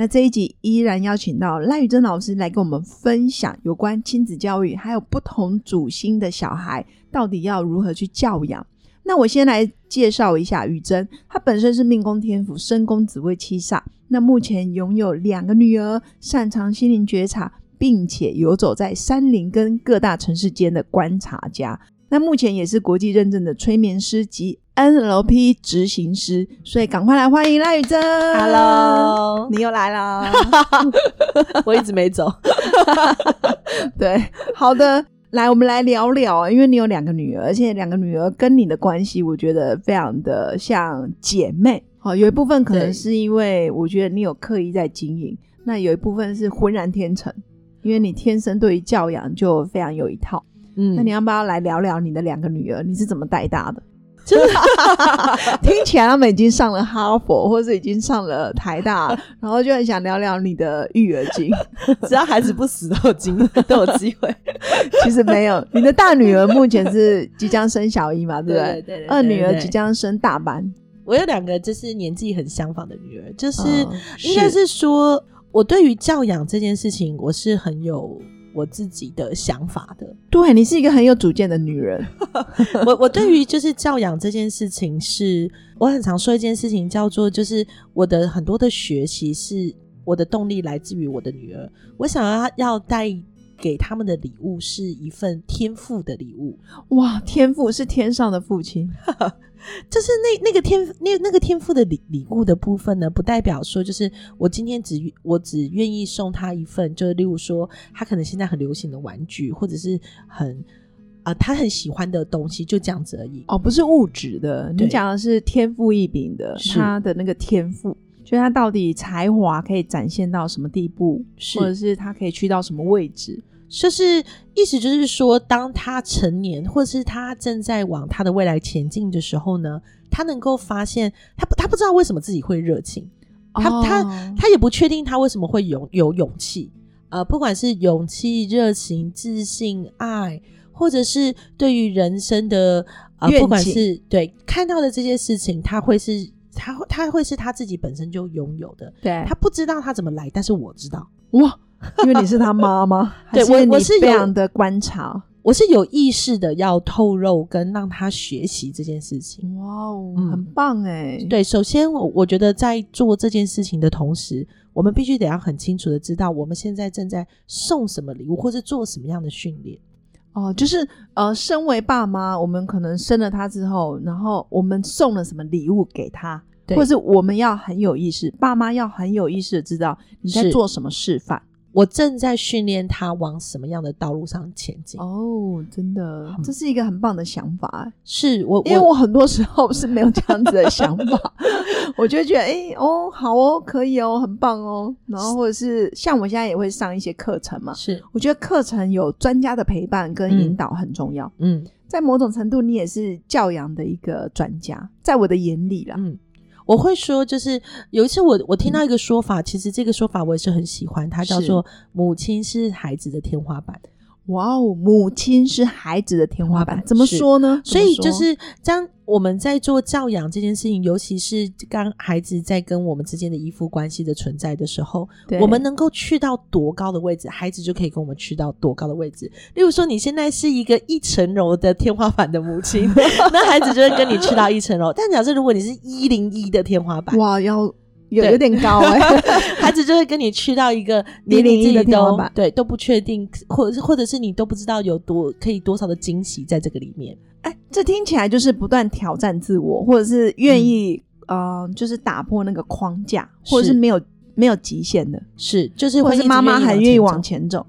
那这一集依然邀请到赖宇珍老师来跟我们分享有关亲子教育，还有不同主星的小孩到底要如何去教养。那我先来介绍一下宇珍，她本身是命宫天府身宫紫微七煞，那目前拥有两个女儿，擅长心灵觉察，并且游走在山林跟各大城市间的观察家。那目前也是国际认证的催眠师及 NLP 执行师，所以赶快来欢迎赖宇珍。Hello，你又来了。我一直没走。对，好的，来，我们来聊聊啊，因为你有两个女儿，而且两个女儿跟你的关系，我觉得非常的像姐妹。好，有一部分可能是因为我觉得你有刻意在经营，那有一部分是浑然天成，因为你天生对于教养就非常有一套。嗯那你要不要来聊聊你的两个女儿，你是怎么带大的？就是 听起来他们已经上了哈佛，或者已经上了台大，然后就很想聊聊你的育儿经。只要孩子不死，都有机都有机会。其实没有，你的大女儿目前是即将升小一嘛，对不对？对对二女儿即将升大班，我有两个就是年纪很相仿的女儿，就是哦应该是说，我对于教养这件事情，我是很有我自己的想法的。对你是一个很有主见的女人。我我对于就是教养这件事情是，我很常说一件事情叫做，就是我的很多的学习是我的动力来自于我的女儿，我想要要带给他们的礼物是一份天赋的礼物，哇，天赋是天上的父亲，就是那那个天那那个天赋的礼礼物的部分呢，不代表说就是我今天只我只愿意送他一份，就是例如说他可能现在很流行的玩具，或者是很啊、他很喜欢的东西，就这样子而已。哦，不是物质的，你讲的是天赋异禀的，他的那个天赋，就他到底才华可以展现到什么地步，或者是他可以去到什么位置。就是意思就是说，当他成年，或者是他正在往他的未来前进的时候呢，他能够发现他不他不知道为什么自己会热情，他哦他他也不确定他为什么会有有勇气，呃，不管是勇气、热情、自信、爱，或者是对于人生的呃，不管是对看到的这些事情，他会是他会他会是他自己本身就拥有的，对他不知道他怎么来，但是我知道。哇，因为你是他妈妈，对我我是有非常的观察。我是有意识的要透露跟让他学习这件事情。哇哦，嗯很棒哎！对，首先我我觉得在做这件事情的同时，我们必须得要很清楚的知道我们现在正在送什么礼物，或是做什么样的训练。哦，就是呃，身为爸妈，我们可能生了他之后，然后我们送了什么礼物给他，对或者是我们要很有意识，爸妈要很有意识的知道你在做什么示范。我正在训练他往什么样的道路上前进。哦，真的，这是一个很棒的想法，是我因为我很多时候是没有这样子的想法，我就觉得，哎、哦，好哦，可以哦，很棒哦，然后或者是像我现在也会上一些课程嘛，是我觉得课程有专家的陪伴跟引导很重要。嗯在某种程度，你也是教养的一个专家，在我的眼里啦。嗯。我会说，就是有一次我我听到一个说法，其实这个说法我也是很喜欢，它叫做“母亲是孩子的天花板”。哇哦，母亲是孩子的天花板，怎么是说呢？所以就是当我们在做教养这件事情，尤其是当孩子在跟我们之间的依附关系的存在的时候，我们能够去到多高的位置，孩子就可以跟我们去到多高的位置。例如说，你现在是一个一层楼的天花板的母亲，那孩子就会跟你去到一层楼。但假设如果你是一零一的天花板，哇，要有有点高哎、孩子就会跟你去到一个101连你自的己都天花板对都不确定，或者是或者是你都不知道有多可以多少的惊喜在这个里面。哎，这听起来就是不断挑战自我，或者是愿意、呃，就是打破那个框架，或者是是没有没有极限的，是，就是会是妈妈很愿意往前走。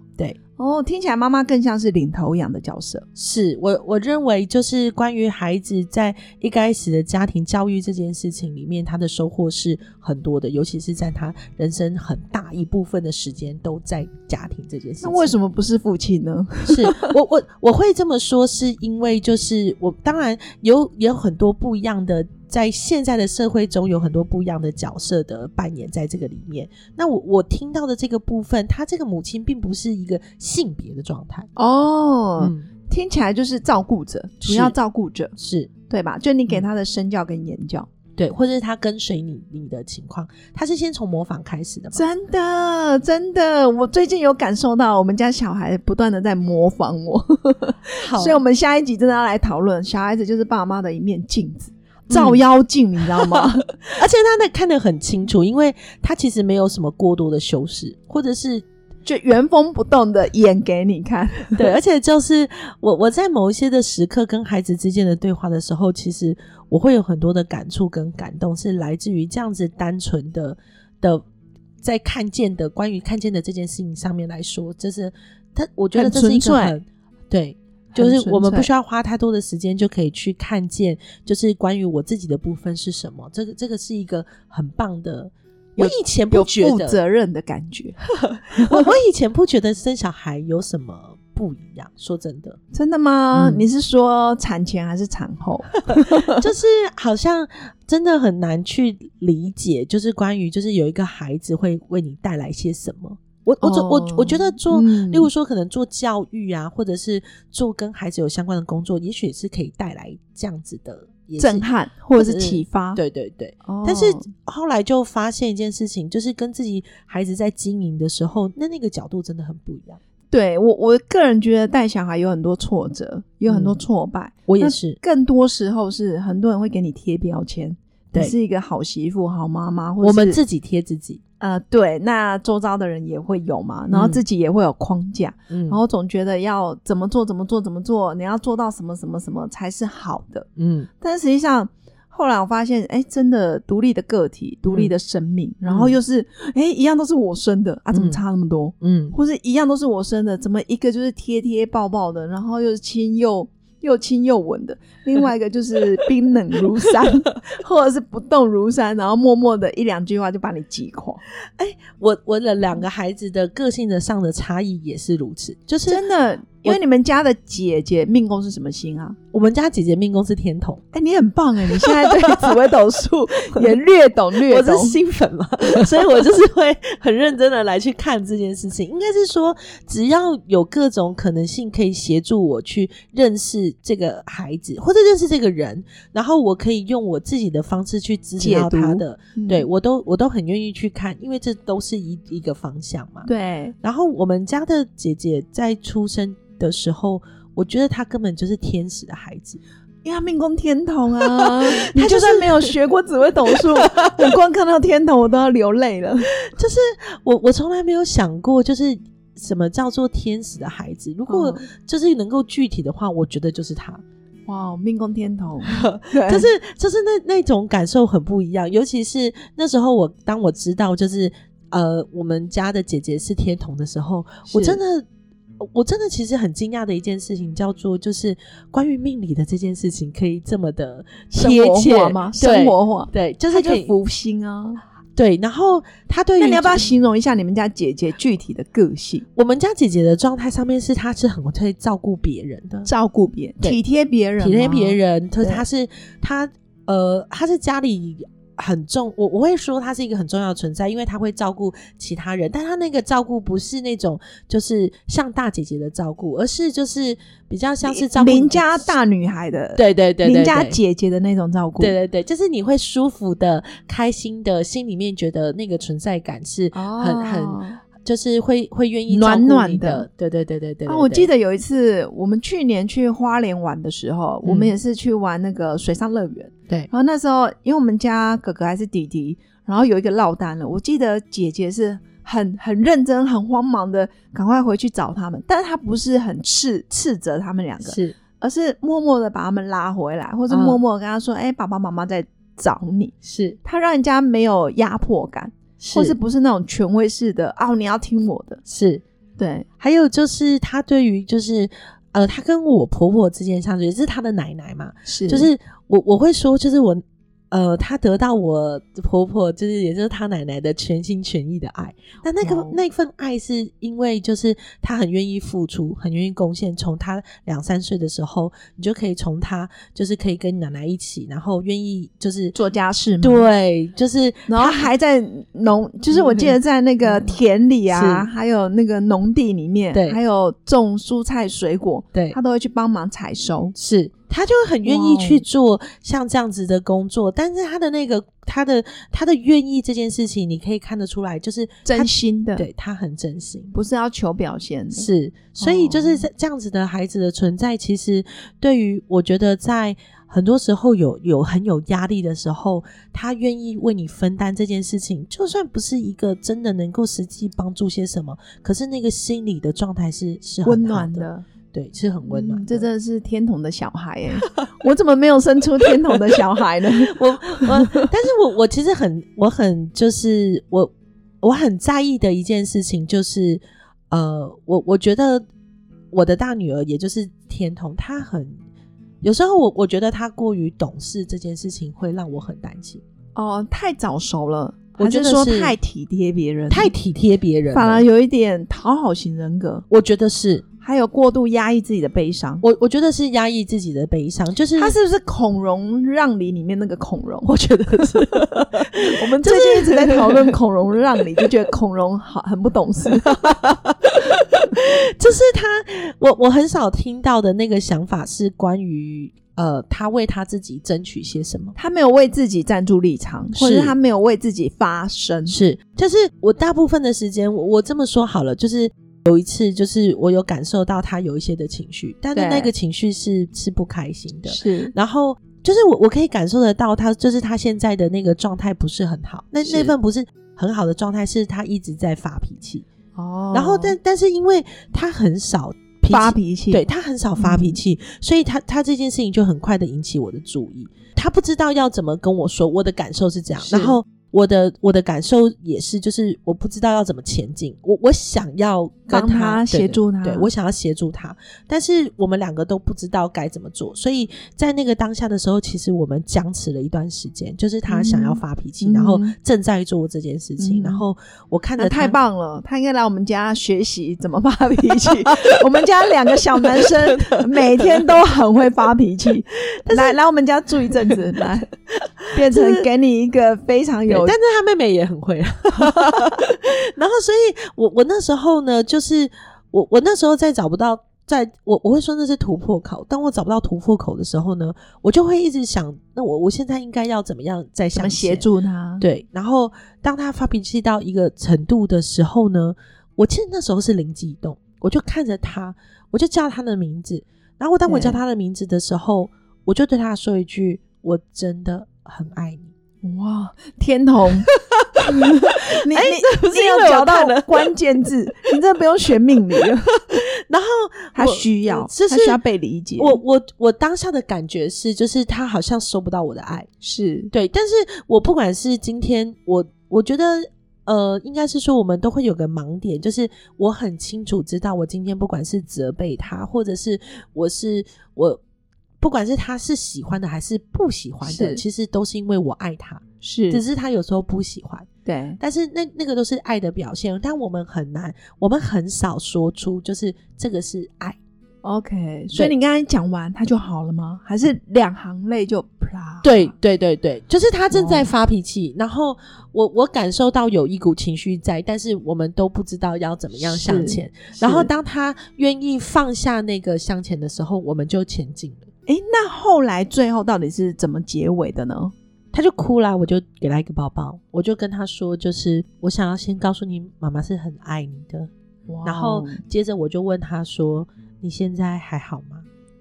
哦，听起来妈妈更像是领头羊的角色。是我我认为就是关于孩子在一开始的家庭教育这件事情里面，他的收获是很多的，尤其是在他人生很大一部分的时间都在家庭这件事情。那为什么不是父亲呢？是我我我会这么说，是因为就是我当然有也有很多不一样的。在现在的社会中，有很多不一样的角色的扮演在这个里面。那我我听到的这个部分，他这个母亲并不是一个性别的状态哦，听起来就是照顾者，主要照顾者是对吧？就你给他的身教跟言教，对，或者是他跟随你你的情况，他是先从模仿开始的。真的，真的，我最近有感受到，我们家小孩不断的在模仿我。好，所以我们下一集真的要来讨论，小孩子就是爸妈的一面镜子。照妖镜，你知道吗？而且他那看得很清楚，因为他其实没有什么过多的修饰，或者是就原封不动的演给你看。对，而且就是我我在某一些的时刻跟孩子之间的对话的时候，其实我会有很多的感触跟感动，是来自于这样子单纯的的在看见的关于看见的这件事情上面来说，就是他我觉得这是一个很对。就是我们不需要花太多的时间就可以去看见，就是关于我自己的部分是什么。这个这个是一个很棒的。我以前不觉得负责任的感觉。我我以前不觉得生小孩有什么不一样。说真的，真的吗？你是说产前还是产后？就是好像真的很难去理解，就是关于就是有一个孩子会为你带来些什么。我我做我我觉得做，例如说可能做教育啊，或者是做跟孩子有相关的工作，也许是可以带来这样子的震撼或者是启发。对对对。但是后来就发现一件事情，就是跟自己孩子在经营的时候，那那个角度真的很不一样。对我我个人觉得带小孩有很多挫折，有很多挫败。我也是。更多时候是很多人会给你贴标签，你是一个好媳妇、好妈妈，或我们自己贴自己。呃，对，那周遭的人也会有嘛，然后自己也会有框架，然后总觉得要怎么做怎么做怎么做，你要做到什么什么什么才是好的，嗯，但实际上后来我发现，哎，真的独立的个体，独立的生命，然后又是，哎，一样都是我生的啊，怎么差那么多？嗯，或是一样都是我生的，怎么一个就是贴贴抱抱的，然后又是亲又。又轻又稳的，另外一个就是冰冷如山，或者是不动如山，然后默默的一两句话就把你击垮。哎，我我的两个孩子的个性的上的差异也是如此，就是真的。因为你们家的姐姐命宫是什么星啊？我们家姐姐命宫是天同。哎，你很棒哎！你现在对紫微斗数 也略懂略懂。我是新粉嘛，所以我就是会很认真的来去看这件事情。应该是说，只要有各种可能性可以协助我去认识这个孩子，或者认识这个人，然后我可以用我自己的方式去指导他的，对我都我都很愿意去看，因为这都是一一个方向嘛。对。然后我们家的姐姐在出生。的时候，我觉得他根本就是天使的孩子，因为他命宫天童啊。你就算没有学过紫微斗数，我光看到天童，我都要流泪了。就是我，我从来没有想过，就是什么叫做天使的孩子。如果就是能够具体的话，我觉得就是他。哇，命宫天童，就是就是那那种感受很不一样。尤其是那时候，我当我知道就是呃，我们家的姐姐是天童的时候，我真的。我真的其实很惊讶的一件事情，叫做就是关于命理的这件事情，可以这么的贴切吗？生活化，对，就是可以福星啊。对，然后他对，那你要不要形容一下你们家姐姐具体的个性？我们家姐姐的状态上面是，她是很会照顾别人的，照顾别人，体贴别人，体贴别人。她她是她呃，她是家里。很重，我我会说他是一个很重要的存在，因为他会照顾其他人，但他那个照顾不是那种就是像大姐姐的照顾，而是就是比较像是照顾邻家大女孩的，对对对，邻家姐姐的那种照顾，对对对，就是你会舒服的、开心的，心里面觉得那个存在感是很很。就是会会愿意暖暖的，对对对对对。啊，我记得有一次我们去年去花莲玩的时候，我们也是去玩那个水上乐园。对，然后那时候因为我们家哥哥还是弟弟，然后有一个落单了，我记得姐姐是很很认真、很慌忙的赶快回去找他们，但是他不是很斥斥责他们两个，是，而是默默的把他们拉回来，或者默默跟他说：“哎，爸爸妈妈在找你。”是他让人家没有压迫感。或是不是那种权威式的哦？你要听我的，是。对，还有就是他对于就是呃，他跟我婆婆之间相处，也是他的奶奶嘛，是。就是我我会说，就是我呃，她得到我婆婆，就是也就是她奶奶的全心全意的爱。那那个那份爱是因为就是她很愿意付出，很愿意贡献。从她两三岁的时候，你就可以从她就是可以跟奶奶一起，然后愿意就是做家事嘛，对，就是然后还在农，就是我记得在那个田里啊，嗯还有那个农地里面，对还有种蔬菜水果，对他都会去帮忙采收。是，他就很愿意去做像这样子的工作，但是他的那个他的他的愿意这件事情，你可以看得出来，就是真心的，对他很真心。不是要求表现的。是，所以就是这这样子的孩子的存在，其实对于我觉得在很多时候有有很有压力的时候，他愿意为你分担这件事情，就算不是一个真的能够实际帮助些什么，可是那个心理的状态是是很温，暖的，对，是很温暖这真的是天童的小孩哎！我怎么没有生出天童的小孩呢？我我，但是我我其实很我很就是我我很在意的一件事情就是，呃，我我觉得我的大女儿也就是天童，她很有时候我我觉得她过于懂事这件事情会让我很担心，哦，太早熟了，我觉得说太体贴别人，太体贴别人，反而有一点讨好型人格，我觉得是还有过度压抑自己的悲伤。我我觉得是压抑自己的悲伤，就是他是不是孔融让梨里面那个孔融？我觉得是 我们最近一直在讨论孔融让梨，就觉得孔融好很不懂事。就是他，我我很少听到的那个想法是关于呃，他为他自己争取些什么。他没有为自己站住立场，是或者是他没有为自己发声。是，就是我大部分的时间，我我这么说好了，就是有一次，就是我有感受到他有一些的情绪，但是那个情绪是是不开心的，是然后。就是我，我可以感受得到他，就是他现在的那个状态不是很好。那是那份不是很好的状态，是他一直在发脾气。哦然后但但是因为他很少脾发脾气，对他很少发脾嗯气，所以他他这件事情就很快的引起我的注意。他不知道要怎么跟我说，我的感受是这样，然后我的我的感受也是，就是我不知道要怎么前进。我我想要跟帮他协助他对我想要协助他，但是我们两个都不知道该怎么做，所以在那个当下的时候，其实我们僵持了一段时间，就是他想要发脾气，嗯然后嗯正在做这件事情，嗯然后我看着太棒了，他应该来我们家学习怎么发脾气。我们家两个小男生 每天都很会发脾气，来来我们家住一阵子，来变成给你一个非常有对但是他妹妹也很会。然后，所以我我那时候呢，就是我我那时候在找不到，在我我会说那是突破口。当我找不到突破口的时候呢，我就会一直想，那我我现在应该要怎么样再想协？助他。对，然后当他发脾气到一个程度的时候呢，我其实那时候是灵机一动，我就看着他，我就叫他的名字。然后当我叫他的名字的时候，我就对他说一句：“我真的很爱你。”哇，天童，你你你因为有找到了关键字，你这不用学命理了，然后他我需要，就是他需要被理解。我我我当下的感觉是，就是他好像收不到我的爱，是对。但是我不管是今天，我我觉得，呃，应该是说我们都会有个盲点，就是我很清楚知道，我今天不管是责备他，或者是我是我，不管是他是喜欢的还是不喜欢的，其实都是因为我爱他，是，只是他有时候不喜欢。对但是那那个都是爱的表现，但我们很难，我们很少说出，就是这个是爱。OK。所以你刚才讲完，他就好了吗？还是两行泪就啪？对对对对，就是他正在哦发脾气，然后我我感受到有一股情绪在，但是我们都不知道要怎么样向前。然后当他愿意放下那个向前的时候，我们就前进了。哎，那后来最后到底是怎么结尾的呢？他就哭啦，我就给他一个抱抱，我就跟他说，就是我想要先告诉你，妈妈是很爱你的。哇然后哦接着我就问他说：“你现在还好吗？”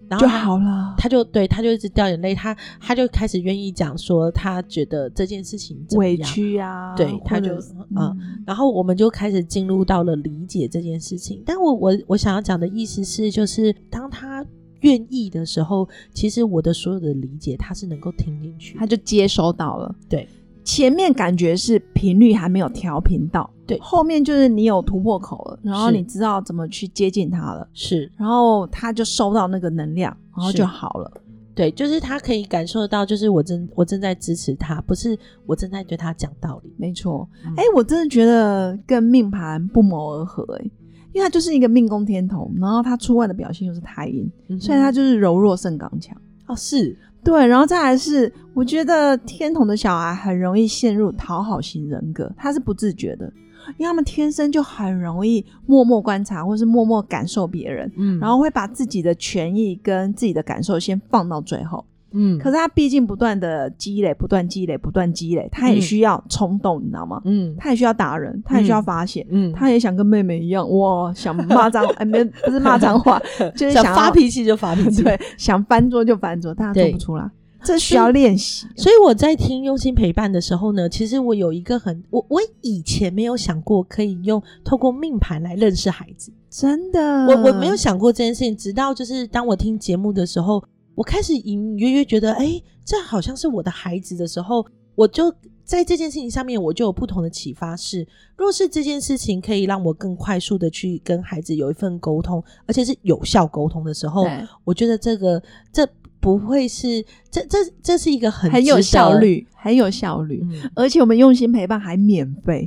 然后就他好了。他就对他就一直掉眼泪，他他就开始愿意讲说他觉得这件事情委，屈啊，对他就者是嗯然后我们就开始进入到了理解这件事情。但我我我想要讲的意思是，就是当他愿意的时候，其实我的所有的理解他是能够听进去。他。就接收到了。对，前面感觉是频率还没有调频到，对。后面就是你有突破口了，然后你知道怎么去接近他了，是。然后他就收到那个能量，然后就好了。对，就是他可以感受到，就是我正我正在支持他，不是我正在对他讲道理。没错，嗯。哎、我真的觉得跟命盘不谋而合、哎，因为他就是一个命宫天同，然后他出外的表现又是太阴，所以他就是柔弱胜刚强。哦是对，然后再来是，我觉得天同的小孩很容易陷入讨好型人格，他是不自觉的，因为他们天生就很容易默默观察，或是默默感受别人，嗯然后会把自己的权益跟自己的感受先放到最后。嗯可是他毕竟不断的积累，不断积累，不断积累，他也嗯需要冲动，你知道吗？嗯他也需要打人，他也需要发泄，嗯他也想跟妹妹一样，哇，想骂脏，哎，没不是骂脏话，就是想想发脾气就发脾气。对，想翻桌就翻桌，但他做不出来，这需要练习。所以我在听用心陪伴的时候呢，其实我有一个很我我以前没有想过可以用透过命盘来认识孩子，真的，我我没有想过这件事情，直到就是当我听节目的时候，我开始隐隐约约觉得，哎，这好像是我的孩子的时候，我就在这件事情上面，我就有不同的启发是，若是这件事情可以让我更快速的去跟孩子有一份沟通，而且是有效沟通的时候，我觉得这个这不会是这这这是一个很很有效，率，很有效率。嗯，而且我们用心陪伴还免费，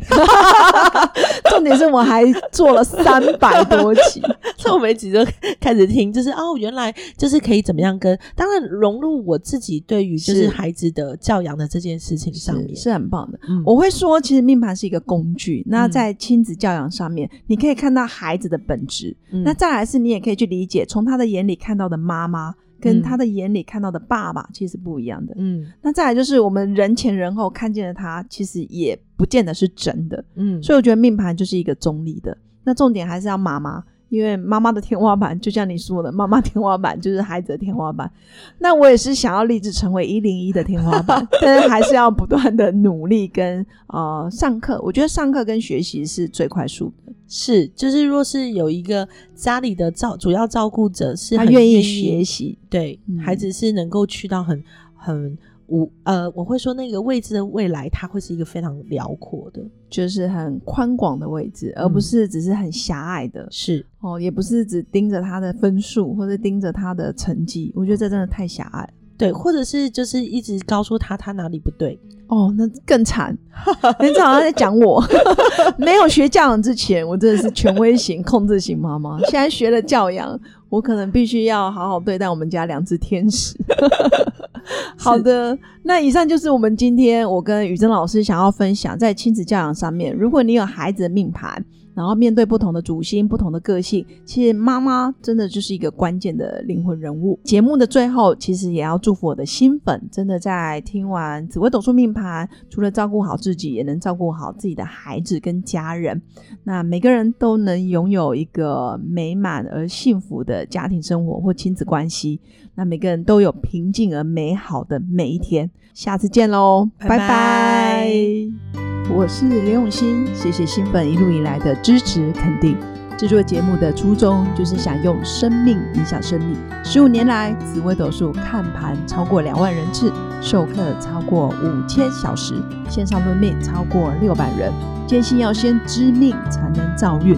重点是我还做了三百多集，所以我每集都开始听，就是哦，原来就是可以怎么样跟，当然融入我自己对于就是是孩子的教养的这件事情上面是，是很棒的。嗯我会说，其实命盘是一个工具。那嗯在亲子教养上面，你可以看到孩子的本质。嗯那再来是，你也可以去理解，从他的眼里看到的妈妈，跟嗯他的眼里看到的爸爸，其实不一样的。嗯那再来就是，我们人前人后看见的他，其实也不见得是真的。嗯，所以我觉得命盘就是一个中立的。那重点还是要妈妈，因为妈妈的天花板，就像你说的，妈妈天花板就是孩子的天花板。那我也是想要立志成为一零一的天花板，但是还是要不断的努力跟呃上课。我觉得上课跟学习是最快速的，是就是若是有一个家里的照主要照顾者是很他愿意意学习。对、嗯孩子是能够去到很很无呃，我会说那个未知的未来，它会是一个非常辽阔的，就是很宽广的位置，而不是只是很狭隘的、是哦，也不是只盯着他的分数或者盯着他的成绩。我觉得这真的太狭隘了。对，或者是就是一直告诉他他哪里不对，哦，那更惨！你好像在讲我，没有学教养之前，我真的是权威型、控制型妈妈。现在学了教养，我可能必须要好好对待我们家两只天使。好的，那以上就是我们今天我跟雨珍老师想要分享在亲子教养上面，如果你有孩子的命盘。然后面对不同的主星、不同的个性，其实妈妈真的就是一个关键的灵魂人物。节目的最后，其实也要祝福我的新粉，真的在听完紫微斗数命盘，除了照顾好自己，也能照顾好自己的孩子跟家人。那每个人都能拥有一个美满而幸福的家庭生活或亲子关系。那每个人都有平静而美好的每一天。下次见喽，拜拜拜拜我是刘永新，谢谢新粉一路以来的支持肯定。制作节目的初衷就是想用生命影响生命。十五年来，紫微斗数看盘超过两万人次，授课超过五千小时，线上论命超过六百人。坚信要先知命才能造运，